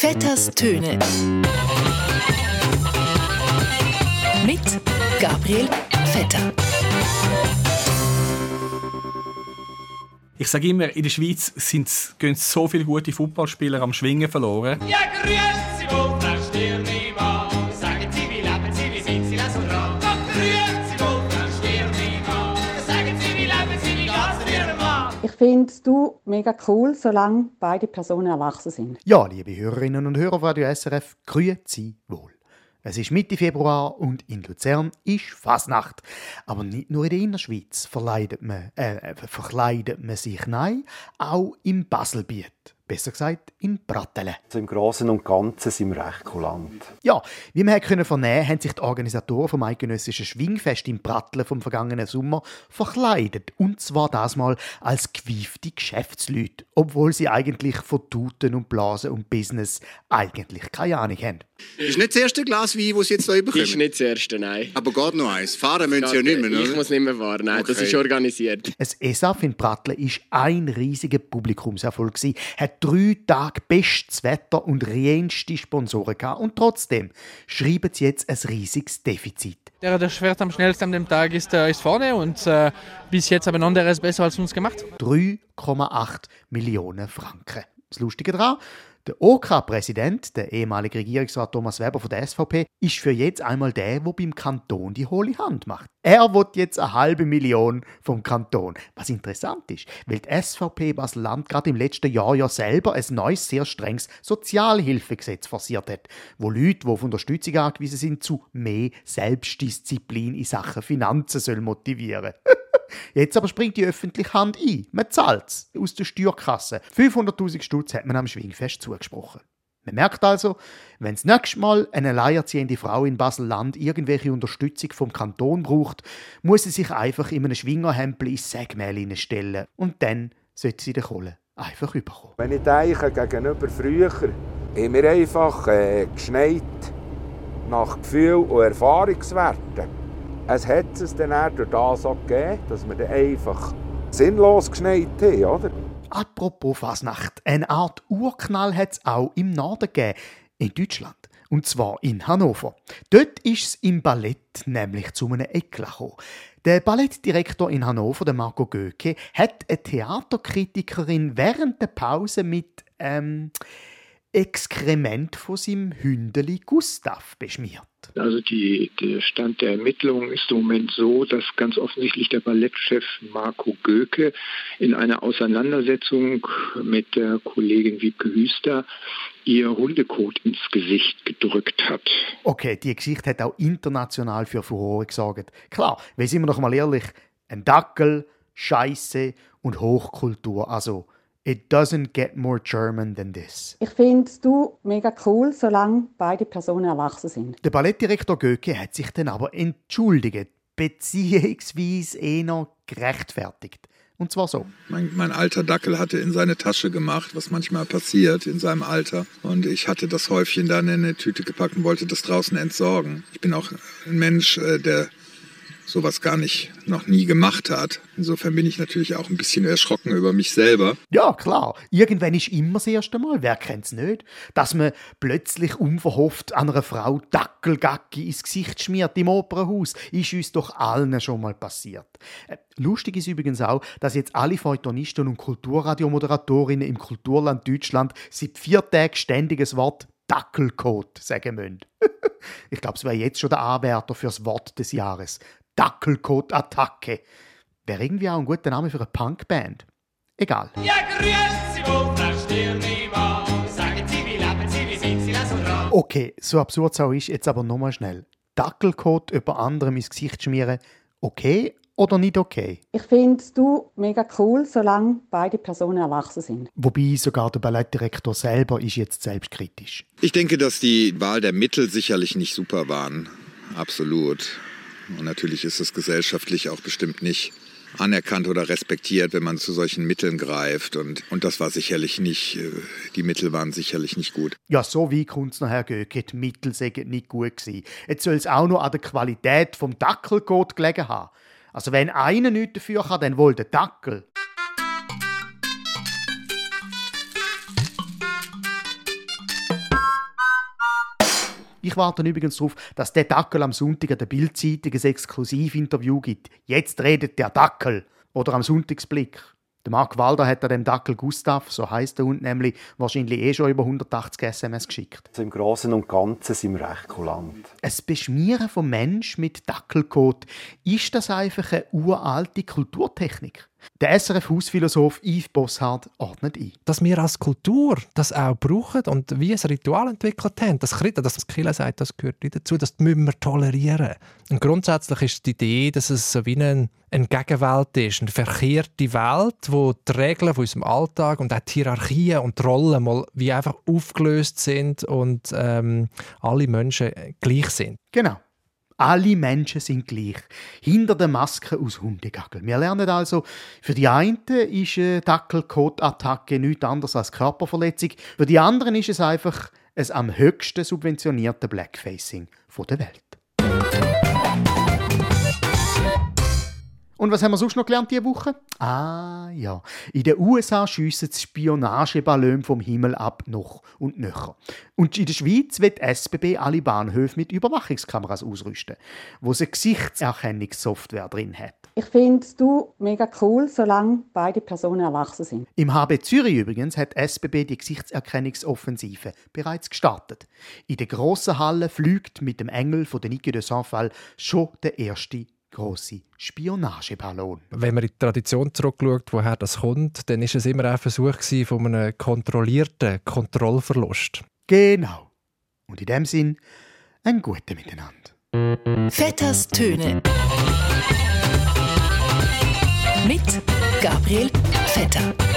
Vetters Töne. Mit Gabriel Vetter. Ich sage immer, in der Schweiz sind, gehen so viele gute Fußballspieler am Schwingen verloren. Ja, grüezi wohl, Finde du mega cool, solange beide Personen erwachsen sind. Ja, liebe Hörerinnen und Hörer von Radio SRF, grüezi wohl. Es ist Mitte Februar und in Luzern ist Fasnacht. Aber nicht nur in der Innerschweiz verkleidet man, äh, verkleidet man sich, nein, auch im Baselbiet. Besser gesagt, in Brattelen. Also Im Großen und Ganzen sind wir recht kulant. Ja, wie wir können vernehmen, haben sich die Organisatoren vom eidgenössischen Schwingfest im Brattelen vom vergangenen Sommer verkleidet. Und zwar das mal als gewiefte Geschäftsleute, obwohl sie eigentlich von Tuten und Blasen und Business eigentlich keine Ahnung haben. Ist nicht das erste Glas Wein, das Sie jetzt hier bekommen? Ist nicht das erste, nein. Aber geht noch eins. Fahren müssen Sie ja nicht mehr, Ich oder? muss nicht mehr fahren, nein, das Okay. ist organisiert. Es ESAF in Brattelen ist ein riesiger Publikumserfolg hat drei Tage bestes Wetter und reinste Sponsoren gehabt und trotzdem schreiben sie jetzt ein riesiges Defizit. Der, der schwert am schnellsten an dem Tag ist, äh, ist vorne und äh, bis jetzt haben andere es besser als uns gemacht. 3,8 Millionen Franken. Das Lustige daran, der OK-Präsident, der ehemalige Regierungsrat Thomas Weber von der SVP, ist für jetzt einmal der, der beim Kanton die hohle Hand macht. Er will jetzt eine halbe Million vom Kanton. Was interessant ist, weil die SVP Basel-Land gerade im letzten Jahr ja selber ein neues, sehr strenges Sozialhilfegesetz forciert hat, wo Leute, die auf Unterstützung angewiesen sind, zu mehr Selbstdisziplin in Sachen Finanzen soll motivieren Jetzt aber springt die öffentliche Hand ein. Man zahlt's aus der Steuerkasse. 500.000 Stutz hat man am Schwingfest zugesprochen. Man merkt also, wenn das nächste Mal eine alleinerziehende Frau in Basel-Land irgendwelche Unterstützung vom Kanton braucht, muss sie sich einfach in einem Schwingerhempel ins Sägmehl stellen und dann sollte sie den Kohle einfach überkommen. Wenn ich denke, gegenüber früher, wir einfach äh, geschneit nach Gefühl und Erfahrungswerten. Es hat es dann durch das auch gegeben, dass wir dann einfach sinnlos geschneit haben, oder? Apropos Fasnacht, eine Art Urknall hat es auch im Norden gegeben, in Deutschland. Und zwar in Hannover. Dort ist es im Ballett nämlich zu einem Eklat. Der Ballettdirektor in Hannover, der Marco Göke, hat eine Theaterkritikerin während der Pause mit ähm, Exkrement von seinem Hündeli Gustav beschmiert. Also die, der Stand der Ermittlungen ist im Moment so, dass ganz offensichtlich der Ballettchef Marco Göke in einer Auseinandersetzung mit der Kollegin Wiebke Hüster ihr Hundekot ins Gesicht gedrückt hat. Okay, die Geschichte hat auch international für Furore gesorgt. Klar, weil sind wir doch mal ehrlich, ein Dackel, Scheiße und Hochkultur. Also, it doesn't get more German than this. Ich finde du mega cool, solange beide Personen erwachsen sind. Der Ballettdirektor Göke hat sich dann aber entschuldigt, beziehungsweise eher gerechtfertigt. Und zwar so. Mein, mein alter Dackel hatte in seine Tasche gemacht, was manchmal passiert in seinem Alter. Und ich hatte das Häufchen dann in eine Tüte gepackt und wollte das draußen entsorgen. Ich bin auch ein Mensch, äh, der sowas gar nicht noch nie gemacht hat. Insofern bin ich natürlich auch ein bisschen erschrocken über mich selber. Ja, klar. Irgendwann ist immer das erste Mal. Wer kennt's nicht? Dass man plötzlich unverhofft einer Frau Dackelgacki ins Gesicht schmiert im Opernhaus, ist uns doch allen schon mal passiert. Äh, Lustig ist übrigens auch, dass jetzt alle Feuilletonisten und Kulturradiomoderatorinnen im Kulturland Deutschland seit vier Tagen ständiges Wort Dackelcode sagen müssen. ich glaube, es wäre jetzt schon der Anwärter fürs Wort des Jahres. Dackelcode-Attacke. Wäre irgendwie auch ein guter Name für eine Punkband. Egal. Ja, grüezi wohl, Frau Stirnimann. Sagen Sie, wie leben Sie, wie sind Sie, lass und ran. Okay, so absurd es auch ist, jetzt aber nochmal schnell. Dackelcode über anderem ins Gesicht schmieren, okay oder nicht okay? Ich finde du mega cool, solange beide Personen erwachsen sind. Wobei sogar der Ballettdirektor selber ist jetzt selbstkritisch. Ich denke, dass die Wahl der Mittel sicherlich nicht super waren. Absolut. Und natürlich ist es gesellschaftlich auch bestimmt nicht anerkannt oder respektiert, wenn man zu solchen Mitteln greift. Und, und das war sicherlich nicht, äh, die Mittel waren sicherlich nicht gut. Ja, so wie kommt es noch, Herr Göke, die Mittel sind nicht gut gewesen. Jetzt soll es auch noch an der Qualität vom Dackelcode gelegen haben. Also wenn einer nichts dafür kann, dann wohl der Dackel. Ich warte übrigens darauf, dass der Dackel am Sonntag an der Bildzeitung ein Exklusivinterview gibt. Jetzt redet der Dackel. Oder am Sonntagsblick. Der Mark Walder hat an dem Dackel Gustav, so heißt der Hund nämlich, wahrscheinlich eh schon über 180 SMS geschickt. Also Im Großen und Ganzen sind wir recht kulant. Ein Beschmieren vom Mensch mit Dackelkot, ist das einfach eine uralte Kulturtechnik? Der SRF-Hausphilosoph Yves Bossard ordnet ein. Dass wir als Kultur das auch brauchen und wie ein Ritual entwickelt haben, das Kritten, das Killer sagt, das gehört nicht dazu, das müssen wir tolerieren. Und grundsätzlich ist die Idee, dass es so wie eine, eine Gegenwelt ist, eine verkehrte Welt, wo die Regeln von unserem Alltag und auch die Hierarchien und die Rollen mal wie einfach aufgelöst sind und ähm, alle Menschen gleich sind. Genau. Alle Menschen sind gleich. Hinter der Maske aus Hundegagel. Wir lernen also, für die einen ist eine Dackelkot-Attacke nichts anderes als Körperverletzung. Für die anderen ist es einfach ein am höchsten subventionierte Blackfacing der Welt. Und was haben wir sonst noch gelernt diese Woche? Ah ja, in den USA schiessen die Spionageballons vom Himmel ab noch und nöcher. Und in der Schweiz wird die SBB alle Bahnhöfe mit Überwachungskameras ausrüsten, wo sie Gesichtserkennungssoftware drin hat. Ich finde du mega cool, solange beide Personen erwachsen sind. Im HB Zürich übrigens hat die SBB die Gesichtserkennungsoffensive bereits gestartet. In der grossen Halle fliegt mit dem Engel von der Nike de Saint-Fall schon der erste große Spionageballon. Wenn man in die Tradition zurückschaut, woher das kommt, dann ist es immer ein Versuch von einem kontrollierten Kontrollverlust. Genau. Und in dem Sinn ein gutes Miteinander. Vetters Töne. Mit Gabriel Vetter.